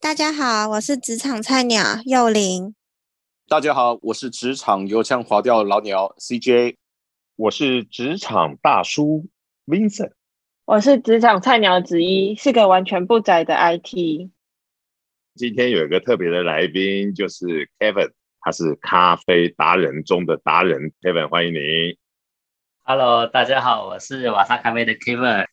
大家好，我是职场菜鸟幼玲。大家好，我是职场油腔滑调老鸟 CJ。我是职场大叔 Vincent。我是职场菜鸟子一，是个完全不宅的 IT。今天有一个特别的来宾，就是 Kevin，他是咖啡达人中的达人。Kevin，欢迎你。Hello，大家好，我是瓦萨咖啡的 Kevin。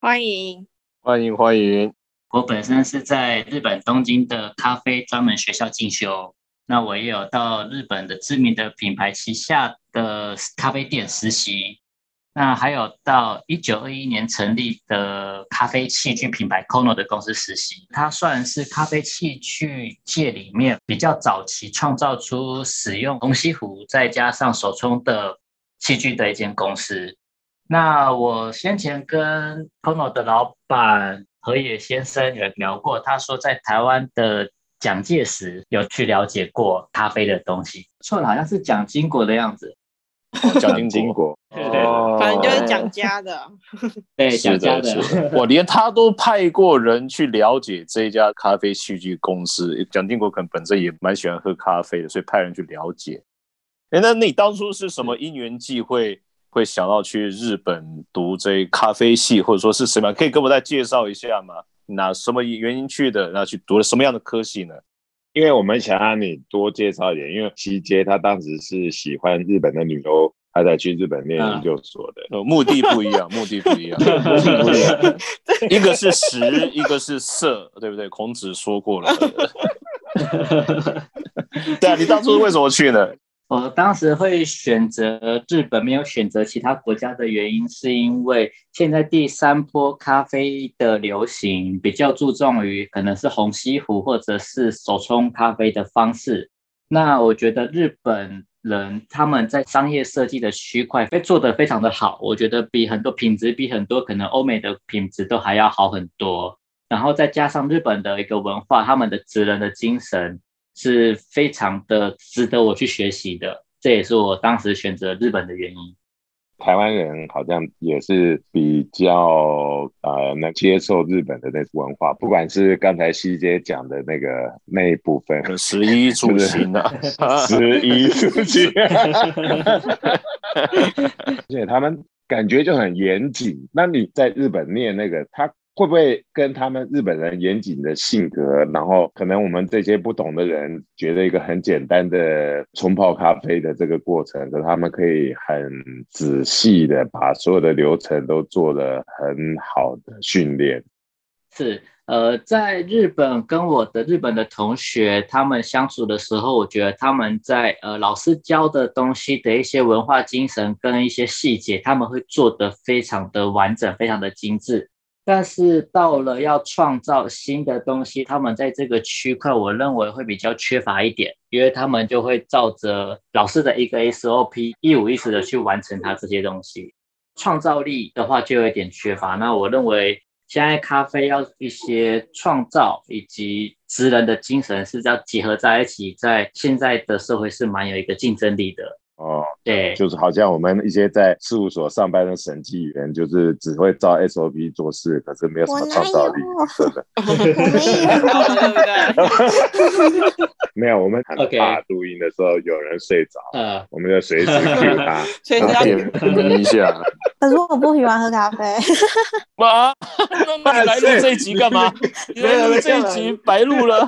欢迎，欢迎欢迎。我本身是在日本东京的咖啡专门学校进修，那我也有到日本的知名的品牌旗下的咖啡店实习，那还有到一九二一年成立的咖啡器具品牌 Kono 的公司实习。它算是咖啡器具界里面比较早期创造出使用虹吸壶再加上手冲的器具的一间公司。那我先前跟 Kono 的老板河野先生有聊过，他说在台湾的蒋介石有去了解过咖啡的东西，错了，好像是蒋经国的样子。蒋经经国，国，对对哦反正就是蒋家的。对，是蒋家的，我连他都派过人去了解这一家咖啡器具公司。蒋经国可能本身也蛮喜欢喝咖啡的，所以派人去了解。哎，那你当初是什么因缘际会，会想到去日本读这咖啡系，或者说是什么？可以跟我再介绍一下吗？那什么原因去的？那去读了什么样的科系呢？因为我们想让你多介绍一点，因为西街他当时是喜欢日本的女优，他才去日本念研究所的。呃，目的不一样，目的不一样，目的不一样。一个是食，一个是色，对不对？孔子说过了。对 啊，你当初为什么去呢？我当时会选择日本，没有选择其他国家的原因，是因为现在第三波咖啡的流行比较注重于可能是虹吸壶或者是手冲咖啡的方式。那我觉得日本人他们在商业设计的区块会做得非常的好，我觉得比很多品质比很多可能欧美的品质都还要好很多。然后再加上日本的一个文化，他们的职人的精神。是非常的值得我去学习的，这也是我当时选择日本的原因。台湾人好像也是比较呃能接受日本的那文化，不管是刚才西姐讲的那个那一部分，十一住行啊，食衣住行，而且他们感觉就很严谨。那你在日本念那个，他会不会跟他们日本人严谨的性格，然后可能我们这些不懂的人觉得一个很简单的冲泡咖啡的这个过程，可他们可以很仔细的把所有的流程都做得很好的训练。是，呃，在日本跟我的日本的同学他们相处的时候，我觉得他们在呃老师教的东西的一些文化精神跟一些细节，他们会做得非常的完整，非常的精致。但是到了要创造新的东西，他们在这个区块，我认为会比较缺乏一点，因为他们就会照着老师的一个 SOP 一五一十的去完成它这些东西，创造力的话就有点缺乏。那我认为现在咖啡要一些创造以及职人的精神是要结合在一起，在现在的社会是蛮有一个竞争力的。哦，对，就是好像我们一些在事务所上班的审计员，就是只会照 SOP 做事，可是没有什么创造力，真的。没有，我们很怕录音的时候有人睡着，呃，我们就随时 cue 他。所以是要点名一下。可是我不喜欢喝咖啡，啊，那你来录这一集干嘛？你来录这一集白录了。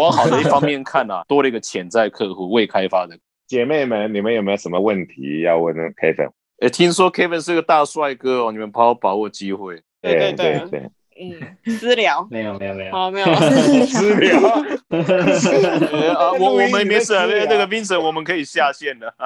往好的一方面看啊，多了一个潜在客户未开发的。姐妹们，你们有没有什么问题要问 Kevin？哎，听说 Kevin 是个大帅哥哦，你们好好把握机会。对对对。对对，嗯，私聊，没有没有没有，好没有，私聊。呃啊，我我们没事那个 Vincent 我们可以下线了。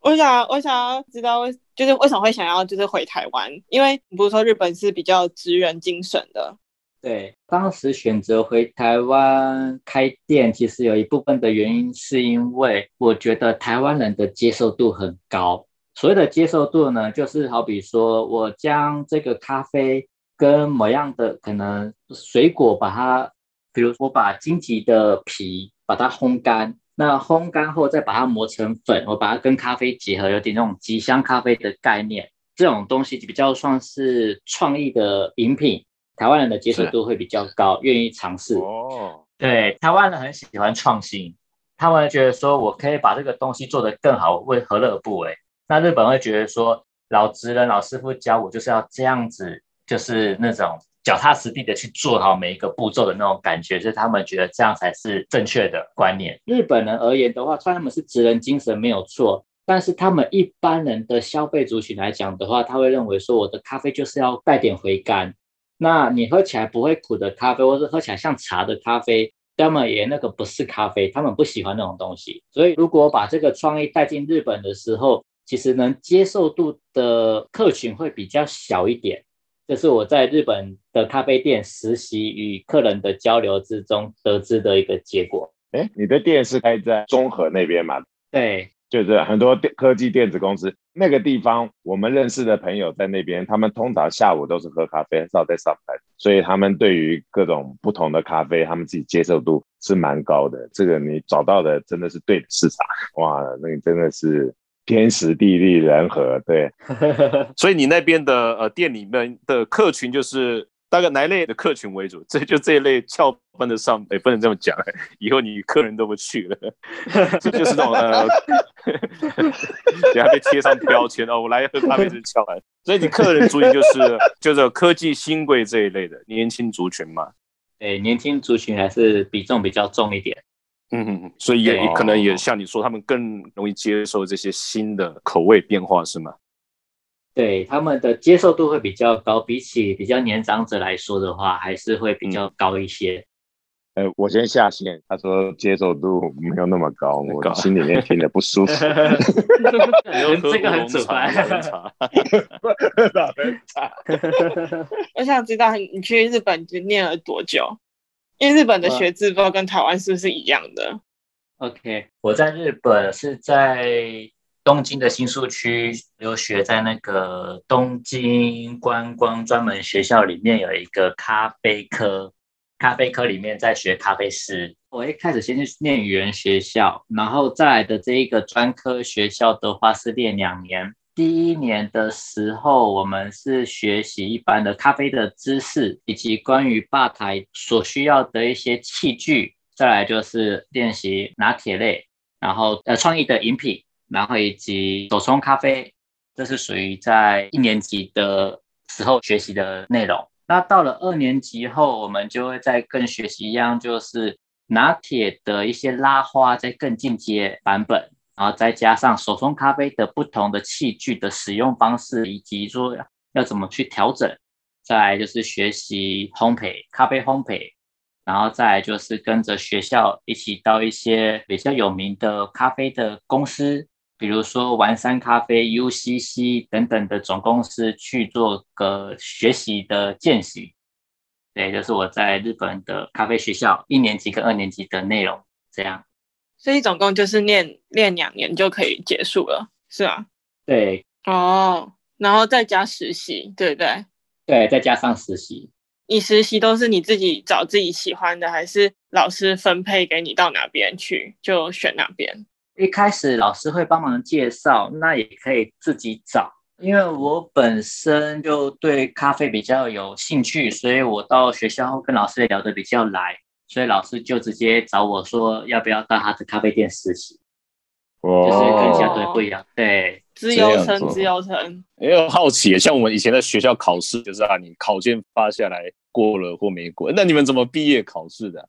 我想我想要知道为就是为什么会想要就是回台湾，因为你不是说日本是比较职人精神的，对，当时选择回台湾开店，其实有一部分的原因是因为我觉得台湾人的接受度很高。所谓的接受度呢，就是好比说我将这个咖啡跟某样的可能水果把它，比如说把荆棘的皮把它烘干，那烘干后再把它磨成粉，我把它跟咖啡结合，有点那种吉香咖啡的概念。这种东西比较算是创意的饮品。台湾人的接受度会比较高，愿意尝试。哦，对，台湾人很喜欢创新，他们觉得说我可以把这个东西做得更好，为何乐而不为？那日本会觉得说，老职人、老师傅教我就是要这样子，就是那种脚踏实地的去做好每一个步骤的那种感觉，是他们觉得这样才是正确的观念。日本人而言的话，虽然他们是职人精神没有错，但是他们一般人的消费族群来讲的话，他会认为说，我的咖啡就是要带点回甘。那你喝起来不会苦的咖啡，或是喝起来像茶的咖啡，他们也那个不是咖啡，他们不喜欢那种东西。所以如果把这个创意带进日本的时候，其实能接受度的客群会比较小一点。这是我在日本的咖啡店实习与客人的交流之中得知的一个结果。哎，你的店是开在中和那边吗？对，就是很多电科技电子公司那个地方，我们认识的朋友在那边，他们通常下午都是喝咖啡，很少在上班，所以他们对于各种不同的咖啡，他们自己接受度是蛮高的。这个你找到的真的是对的市场，哇，那你真的是天时地利人和，对。所以你那边的呃店里面的客群就是大概哪一类的客群为主？这就这一类翘班的上，也不能这么讲，以后你客人都不去了，这就是那种呃，等下被贴上标签哦，我来喝咖啡是翘班，所以你客人族群就是就是科技新贵这一类的年轻族群嘛。对，年轻族群还是比重比较重一点。嗯嗯嗯，所以也对可能也像你说，他们更容易接受这些新的口味变化，是吗？对他们的接受度会比较高，比起比较年长者来说的话，还是会比较高一些。呃，我先下线，他说接受度没有那么高，我心里面听得不舒服。这个很主观。喝乌龙茶老人茶我想知道你去日本就念了多久？因为日本的学制不知道跟台湾是不是一样的？OK，我在日本是在东京的新宿区留学，在那个东京观光专门学校里面有一个咖啡科，咖啡科里面在学咖啡师。我一开始先去念语言学校，然后再来的这一个专科学校的话是练两年。第一年的时候，我们是学习一般的咖啡的知识，以及关于吧台所需要的一些器具。再来就是练习拿铁类，然后呃创意的饮品，然后以及手冲咖啡，这是属于在一年级的时候学习的内容。那到了二年级后，我们就会再更学习一样，就是拿铁的一些拉花，再更进阶版本。然后再加上手冲咖啡的不同的器具的使用方式，以及说要怎么去调整。再来就是学习烘焙，咖啡烘焙，然后再来就是跟着学校一起到一些比较有名的咖啡的公司，比如说丸山咖啡、UCC 等等的总公司去做个学习的见习。对，就是我在日本的咖啡学校一年级跟二年级的内容这样。所以总共就是念练两年就可以结束了，是啊？对哦，然后再加实习，对不对？对，再加上实习。你实习都是你自己找自己喜欢的，还是老师分配给你到哪边去就选哪边？一开始老师会帮忙介绍，那也可以自己找。因为我本身就对咖啡比较有兴趣，所以我到学校后跟老师也聊得比较来，所以老师就直接找我说要不要到他的咖啡店实习，哦就是跟其他队不一样。对，自由生，这样子自由生。也有好奇，像我们以前在学校考试，就是啊，你考卷发下来过了或没过，那你们怎么毕业考试的？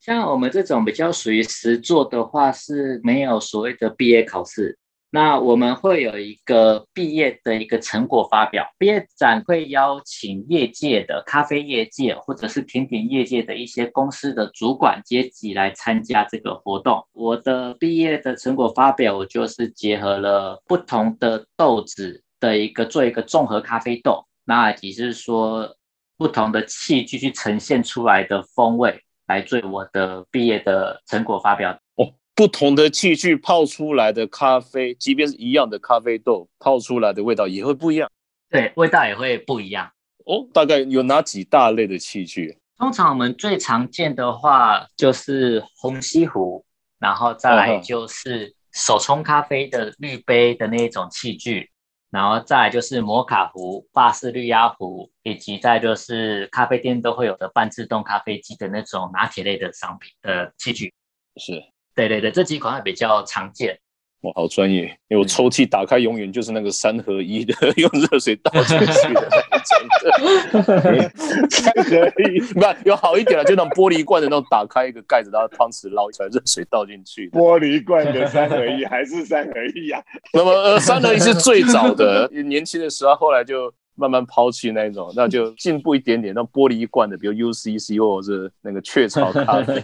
像我们这种比较属于实作的话，是没有所谓的毕业考试。那我们会有一个毕业的一个成果发表，毕业展会邀请业界的咖啡业界或者是甜点业界的一些公司的主管阶级来参加这个活动。我的毕业的成果发表，我就是结合了不同的豆子的一个做一个综合咖啡豆，那也是说不同的器具去呈现出来的风味。来做我的毕业的成果发表。哦，不同的器具泡出来的咖啡，即便是一样的咖啡豆，泡出来的味道也会不一样。对，味道也会不一样。哦，大概有哪几大类的器具？通常我们最常见的话就是虹吸壶，然后再来就是手冲咖啡的滤杯的那一种器具，然后再来就是摩卡壶、法式绿压壶，以及再就是咖啡店都会有的半自动咖啡机的那种拿铁类的商品的器具。是，对对对，这几款还比较常见。我好专业，因为我抽屉打开永远就是那个三合一的，用热水倒进去的 那种。三合一，不有好一点了，就那种玻璃罐的那种，打开一个盖子，然后汤匙捞出来，热水倒进去。玻璃罐的三合一还是三合一啊？那么呃，三合一是最早的，年轻的时候，后来就。慢慢抛弃那一种，那就进步一点点，那玻璃罐的，比如 UCC 或者是那个雀巢咖啡。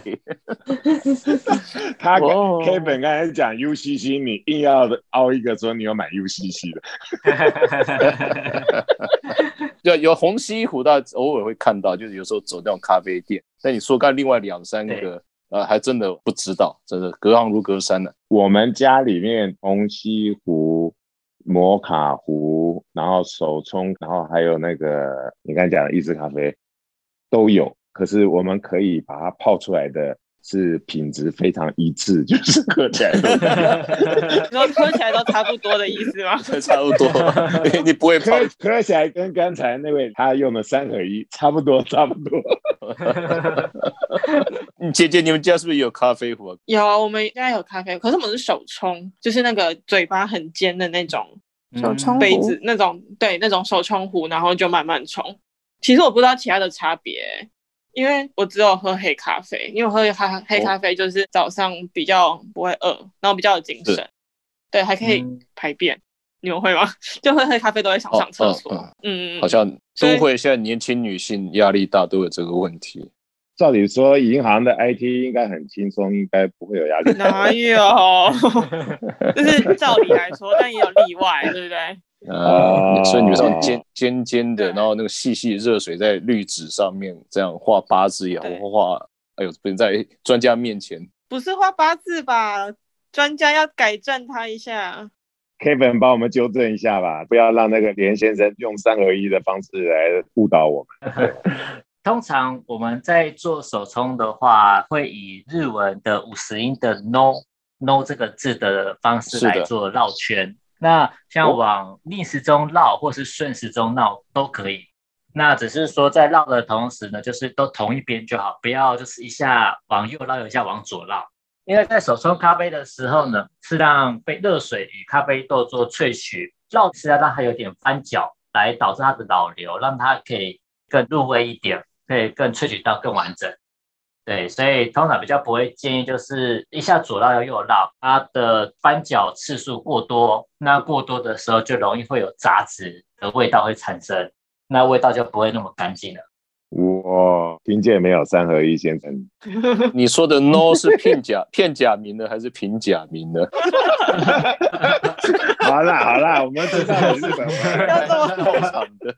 他 Kevin 刚才讲 UCC，你硬要凹一个说你要买 UCC 的。对，有红西湖，大家偶尔会看到，就是有时候走那种咖啡店。但你说干另外两三个，呃，还真的不知道，真的隔行如隔山的。我们家里面红西湖。摩卡壶，然后手冲，然后还有那个你刚才讲的意式咖啡都有，可是我们可以把它泡出来的是品质非常一致，就是喝起来都，说喝起来都差不多的意思吗？差不多，你不会喝，喝起来跟刚才那位他用的三合一差不多，差不多。姐姐，你们家是不是有咖啡壶？有，我们家有咖啡，可是我们是手冲，就是那个嘴巴很尖的那种手冲杯子，那种对，那种手冲壶，然后就慢慢冲。其实我不知道其他的差别，因为我只有喝黑咖啡，因为我喝咖黑咖啡就是早上比较不会饿，然后比较有精神，对，还可以排便。你们会吗？就喝黑咖啡都会想上厕所。嗯，好像都会。现在年轻女性压力大，都有这个问题。照理说，银行的 IT 应该很轻松，应该不会有压力。哪有？就是照理来说，但也有例外，对不对？啊，所以你们这种尖尖尖的，然后那个细细热水在滤纸上面这样画八字也好，画，哎呦，不能在专家面前。不是画八字吧？专家要改正他一下。Kevin 帮我们纠正一下吧，不要让那个连先生用三合一的方式来误导我们。通常我们在做手冲的话，会以日文的五十音的 no no 这个字的方式来做绕圈。那像往逆时钟绕或是顺时钟绕都可以。那只是说在绕的同时呢，就是都同一边就好，不要就是一下往右绕，一下往左绕。因为在手冲咖啡的时候呢，是让被热水与咖啡豆做萃取，绕是要让它有点翻搅，来导致它的导流，让它可以更入味一点。可以更萃取到更完整，对，所以通常比较不会建议就是一下左绕要右绕，它的翻搅次数过多，那过多的时候就容易会有杂质的味道会产生，那味道就不会那么干净了。哇，听见没有，三合一先生？你说的 no 是片假片假名的还是平假名的？好啦好啦，我们知道了日本 要这么正常的。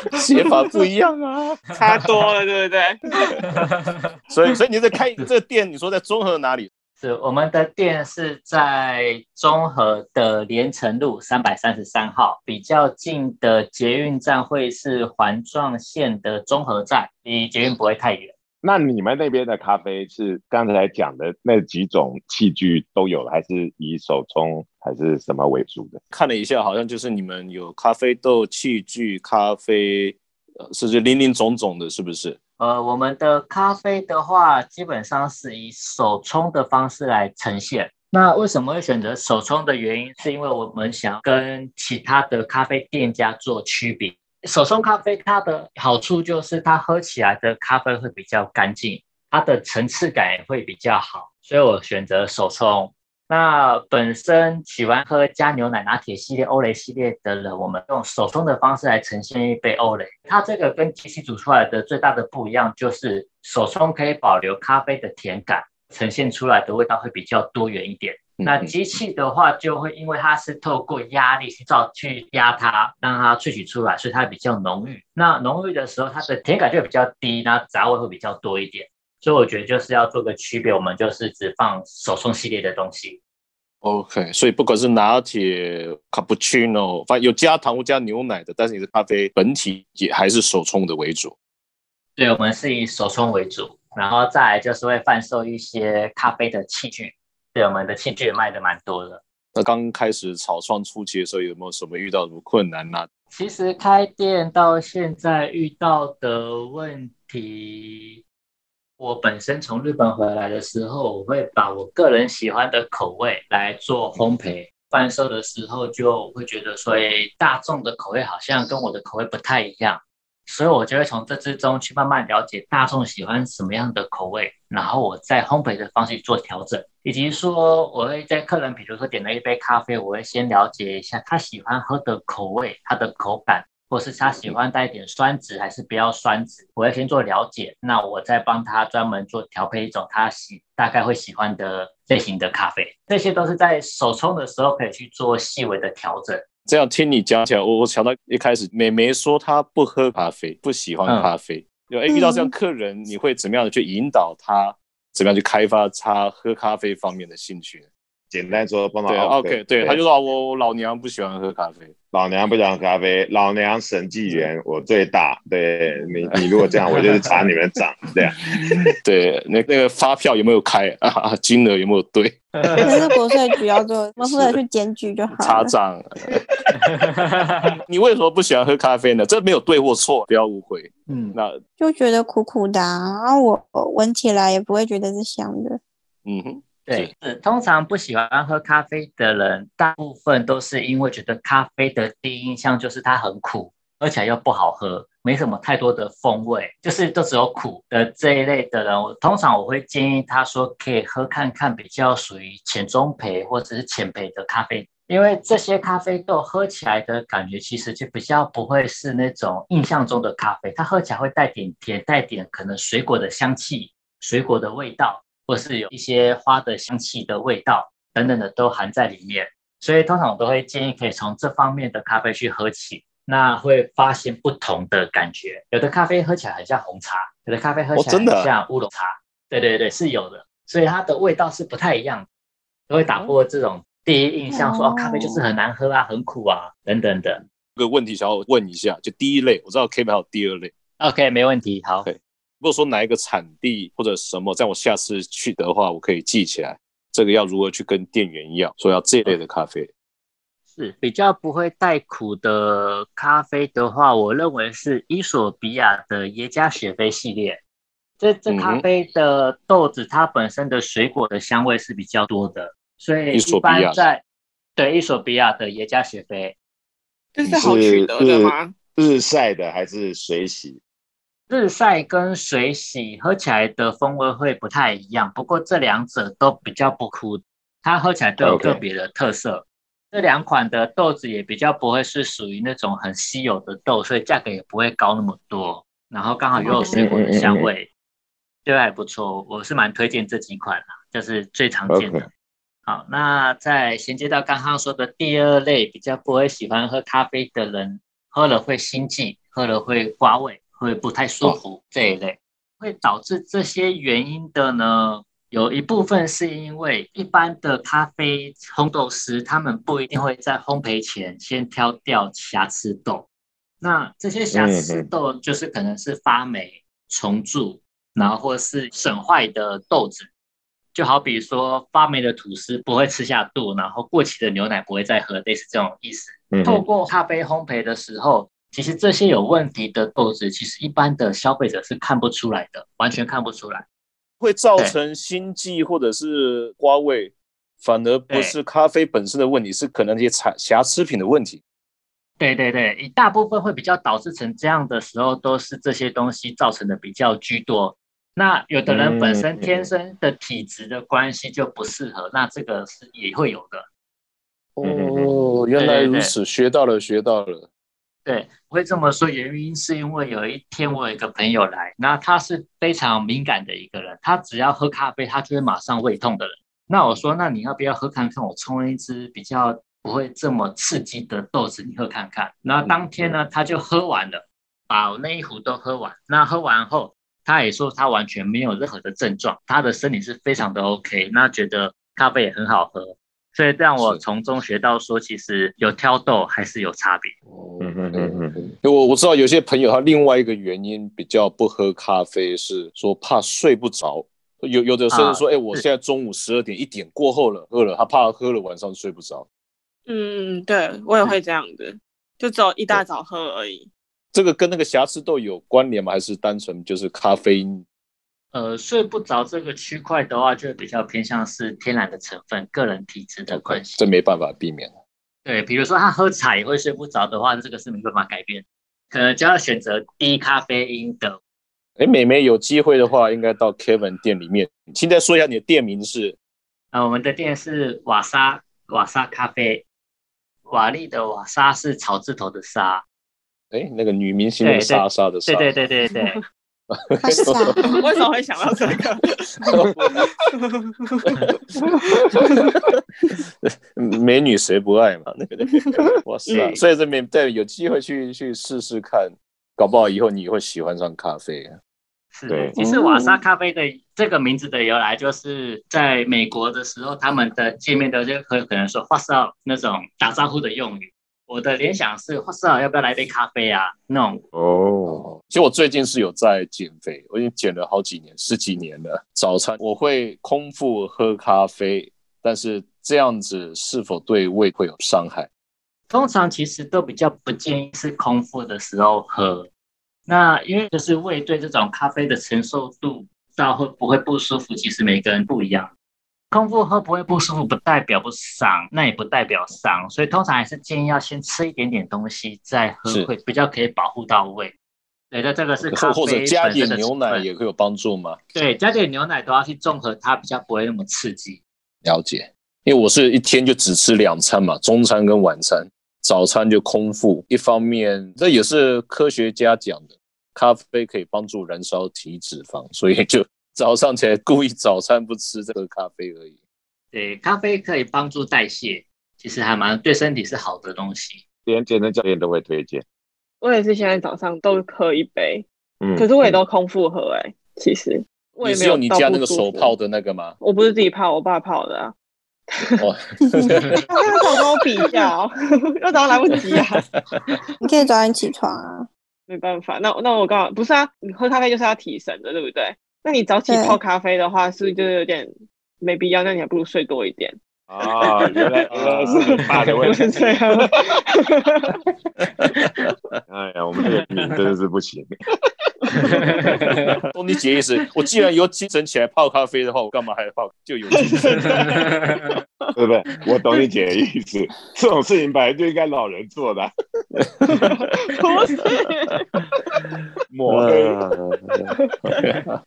写法不一样啊，差多了，对不对？所以，所以你在开这个店，你说在中和哪里？是我们的店是在中和的连城路三百三十三号，比较近的捷运站会是环状线的中和站，离捷运不会太远。那你们那边的咖啡是刚才讲的那几种器具都有了，还是以手冲还是什么为主的？看了一下，好像就是你们有咖啡豆器具、咖啡，呃，是是林林总总的，是不是？呃，我们的咖啡的话，基本上是以手冲的方式来呈现。那为什么会选择手冲的原因，是因为我们想跟其他的咖啡店家做区别。手冲咖啡它的好处就是它喝起来的咖啡会比较干净，它的层次感也会比较好，所以我选择手冲。那本身喜欢喝加牛奶拿铁系列、欧蕾系列的人，我们用手冲的方式来呈现一杯欧蕾。它这个跟机器煮出来的最大的不一样，就是手冲可以保留咖啡的甜感，呈现出来的味道会比较多元一点。那机器的话，就会因为它是透过压力去造去压它，让它萃取出来，所以它比较浓郁。那浓郁的时候，它的甜感就比较低，那杂味会比较多一点。所以我觉得就是要做个区别，我们就是只放手冲系列的东西。OK，所以不管是拿铁、cappuccino，反正有加糖或加牛奶的，但是你的咖啡本体也还是手冲的为主。对，我们是以手冲为主，然后再来就是会贩售一些咖啡的器具。对，我们的器具也卖的蛮多的。那刚开始草创初期的时候，有没有什么遇到什么困难呢、其实开店到现在遇到的问题，我本身从日本回来的时候，我会把我个人喜欢的口味来做烘焙。贩售的时候就会觉得说，诶大众的口味好像跟我的口味不太一样，所以我就会从这之中去慢慢了解大众喜欢什么样的口味，然后我在烘焙的方式做调整，以及说我会在客人比如说点了一杯咖啡，我会先了解一下他喜欢喝的口味，他的口感。或是他喜欢带一点酸质还是不要酸质，我要先做了解，那我再帮他专门做调配一种他喜大概会喜欢的类型的咖啡，这些都是在手冲的时候可以去做细微的调整。这样听你讲起来，我我想到一开始美眉说她不喝咖啡，不喜欢咖啡。有、哎遇到这样客人，你会怎么样的去引导他，怎么样去开发他喝咖啡方面的兴趣呢？简单说，帮他对 OK，，OK，对，他就说啊我我老娘不喜欢喝咖啡。老娘不想喝咖啡，老娘审计员我最大。对你，你如果这样，我就是查你们账，这样。对，那那个发票有没有开啊？金额有没有对？可是国税局要做，我们负责去检举就好了。查账。你为什么不喜欢喝咖啡呢？这没有对或错，不要误会。嗯，那就觉得苦苦的、啊，然后我我闻起来也不会觉得是香的。嗯哼，对，是通常不喜欢喝咖啡的人，大部分都是因为觉得咖啡的第一印象就是它很苦，而且又不好喝，没什么太多的风味，就是都只有苦的这一类的人。我通常我会建议他说可以喝看看比较属于浅中培或者是浅培的咖啡，因为这些咖啡豆喝起来的感觉其实就比较不会是那种印象中的咖啡，它喝起来会带点甜，带点可能水果的香气、水果的味道。或是有一些花的香气的味道等等的都含在里面，所以通常我都会建议可以从这方面的咖啡去喝起，那会发现不同的感觉。有的咖啡喝起来很像红茶，有的咖啡喝起来很像乌龙茶，对对对，是有的，所以它的味道是不太一样的，都会打破这种第一印象说，哦哦咖啡就是很难喝啊，很苦啊等等的。有个问题想要问一下，就第一类，我知道 K 还有第二类，OK，没问题，好。对如果说哪一个产地或者什么，在我下次去的话，我可以记起来，这个要如何去跟店员要说要这一类的咖啡。是比较不会带苦的咖啡的话，我认为是伊索比亚的耶加雪菲系列。这这咖啡的豆子，它本身的水果的香味是比较多的，所以一般在对伊索比亚的耶加雪菲，这是好取得的吗？日晒的还是水洗？日晒跟水洗喝起来的风味会不太一样，不过这两者都比较不苦，它喝起来都有个别的特色。这两款的豆子也比较不会是属于那种很稀有的豆，所以价格也不会高那么多。然后刚好又有水果的香味，对还不错。我是蛮推荐这几款啦，就是最常见的。好，那再衔接到刚刚说的第二类，比较不会喜欢喝咖啡的人，喝了会心悸，喝了会刮胃，会不太舒服、这一类，会导致这些原因的呢？有一部分是因为一般的咖啡烘豆师，他们不一定会在烘焙前先挑掉瑕疵豆。那这些瑕疵豆就是可能是发霉、虫蛀，然后或是损坏的豆子。就好比说发霉的吐司不会吃下肚，然后过期的牛奶不会再喝，类似这种意思。嗯透过咖啡烘焙的时候，其实这些有问题的豆子，其实一般的消费者是看不出来的，完全看不出来。会造成心悸或者是瓜味，反而不是咖啡本身的问题，是可能那些瑕瑕疵品的问题。对对对，一大部分会比较导致成这样的时候，都是这些东西造成的比较居多。那有的人本身天生的体质的关系就不适合，那这个是也会有的。哦，原来如此，学到了，学到了。对，会这么说，原因是因为有一天我有一个朋友来，那他是非常敏感的一个人，他只要喝咖啡，他就会马上胃痛的人。那我说，那你要不要喝看看？我冲一支比较不会这么刺激的豆子，你喝看看。那当天呢，他就喝完了，把我那一壶都喝完。那喝完后，他也说他完全没有任何的症状，他的身体是非常的 OK，那觉得咖啡也很好喝。所以让我是从中学到说，其实有挑豆还是有差别。嗯嗯嗯嗯嗯，因为我我知道有些朋友他另外一个原因比较不喝咖啡，是说怕睡不着。有有的甚至说，哎、我是现在中午十二点一点过后了，喝了，他怕喝了晚上睡不着。嗯，对我也会这样的，就只有一大早喝而已。这个跟那个瑕疵豆有关联吗？还是单纯就是咖啡因？呃，睡不着这个区块的话，就比较偏向是天然的成分、个人体质的关系。这没办法避免。对，比如说他喝茶也会睡不着的话，这个是没办法改变，可能就要选择低咖啡因的。哎，美美有机会的话，应该到 Kevin 店里面。现在说一下你的店名是？啊，我们的店是瓦莎瓦莎咖啡，瓦力的瓦莎是草字头的沙。哎，那个女明星的莎莎的莎。对对对对对。为什么会想到这个？美女谁不爱嘛？那个那个，哇塞！所以这边对有机会去去试试看，搞不好以后你会喜欢上咖啡。是，其实瓦莎咖啡的这个名字的由来，就是在美国的时候，他们的见面的就可可能说“花少”那种打招呼的用语。我的联想是，花少要不要来杯咖啡啊？那种哦。其实我最近是有在减肥，我已经减了好几年，十几年了。早餐我会空腹喝咖啡，但是这样子是否对胃会有伤害？通常其实都比较不建议是空腹的时候喝。那因为就是胃对这种咖啡的承受度到会不会不舒服，其实每个人不一样。空腹喝不会不舒服，不代表不伤，那也不代表伤，所以通常还是建议要先吃一点点东西再喝，会比较可以保护到胃。对的，这个是咖啡或者加点牛奶也会有帮助吗？对，加点牛奶都要去综合它，比较不会那么刺激。了解，因为我是一天就只吃两餐嘛，中餐跟晚餐，早餐就空腹。一方面，这也是科学家讲的，咖啡可以帮助燃烧体脂肪，所以就。早上起来故意早餐不吃这个咖啡而已。对，咖啡可以帮助代谢，其实还蛮对身体是好的东西。连健身教练都会推荐。我也是现在早上都喝一杯，嗯，可是我也都空腹喝哎。其实我也没有你家那个手泡的那个吗？我不是自己泡，我爸泡的啊。哦，他跟我比较，又早上来不及啊。你可以早点起床啊。没办法，那那我刚好不是啊，你喝咖啡就是要提神的，对不对？那你早起泡咖啡的话，是不是就有点没必要？那你还不如睡多一点。啊，原来原来是爸的问题。这样。哎呀，我们这个命真的是不行。懂你姐意思，我既然有精神起来泡咖啡的话，我干嘛还要泡？就有精神。对不对？我懂你姐的意思，这种事情本来就应该老人做的。不是。抹黑。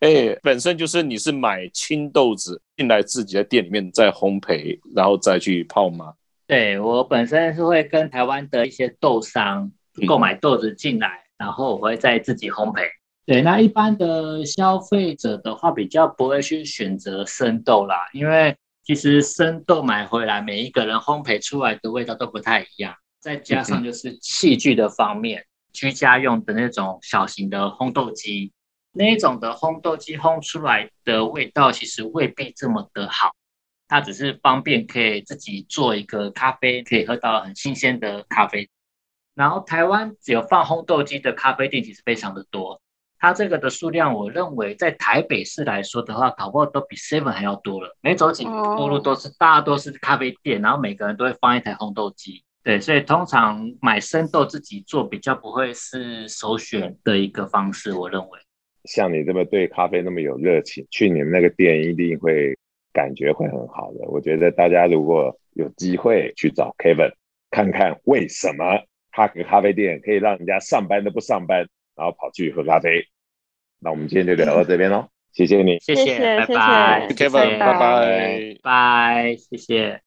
哎，本身就是你是买青豆子进来，自己在店里面再烘焙，然后再去泡吗？对我本身是会跟台湾的一些豆商购买豆子进来，然后我会再自己烘焙。对，那一般的消费者的话，比较不会去选择生豆啦，因为其实生豆买回来，每一个人烘焙出来的味道都不太一样。再加上就是器具的方面，居家用的那种小型的烘豆机，那一种的烘豆机烘出来的味道，其实未必这么的好。它只是方便可以自己做一个咖啡，可以喝到很新鲜的咖啡。然后台湾只有放烘豆机的咖啡店，其实非常的多。它这个的数量，我认为在台北市来说的话，搞不好都比 Seven 还要多了。每走几步路都是，大家都是咖啡店，然后每个人都会放一台烘豆机。对，所以通常买生豆自己做比较不会是首选的一个方式。我认为，像你这么对咖啡那么有热情，去你们那个店一定会感觉会很好的。我觉得大家如果有机会去找 Kevin，看看为什么他个咖啡店可以让人家上班都不上班，然后跑去喝咖啡。那我们今天就聊到这边喽，谢谢你，谢谢，拜拜，Kevin，拜拜，拜，谢谢。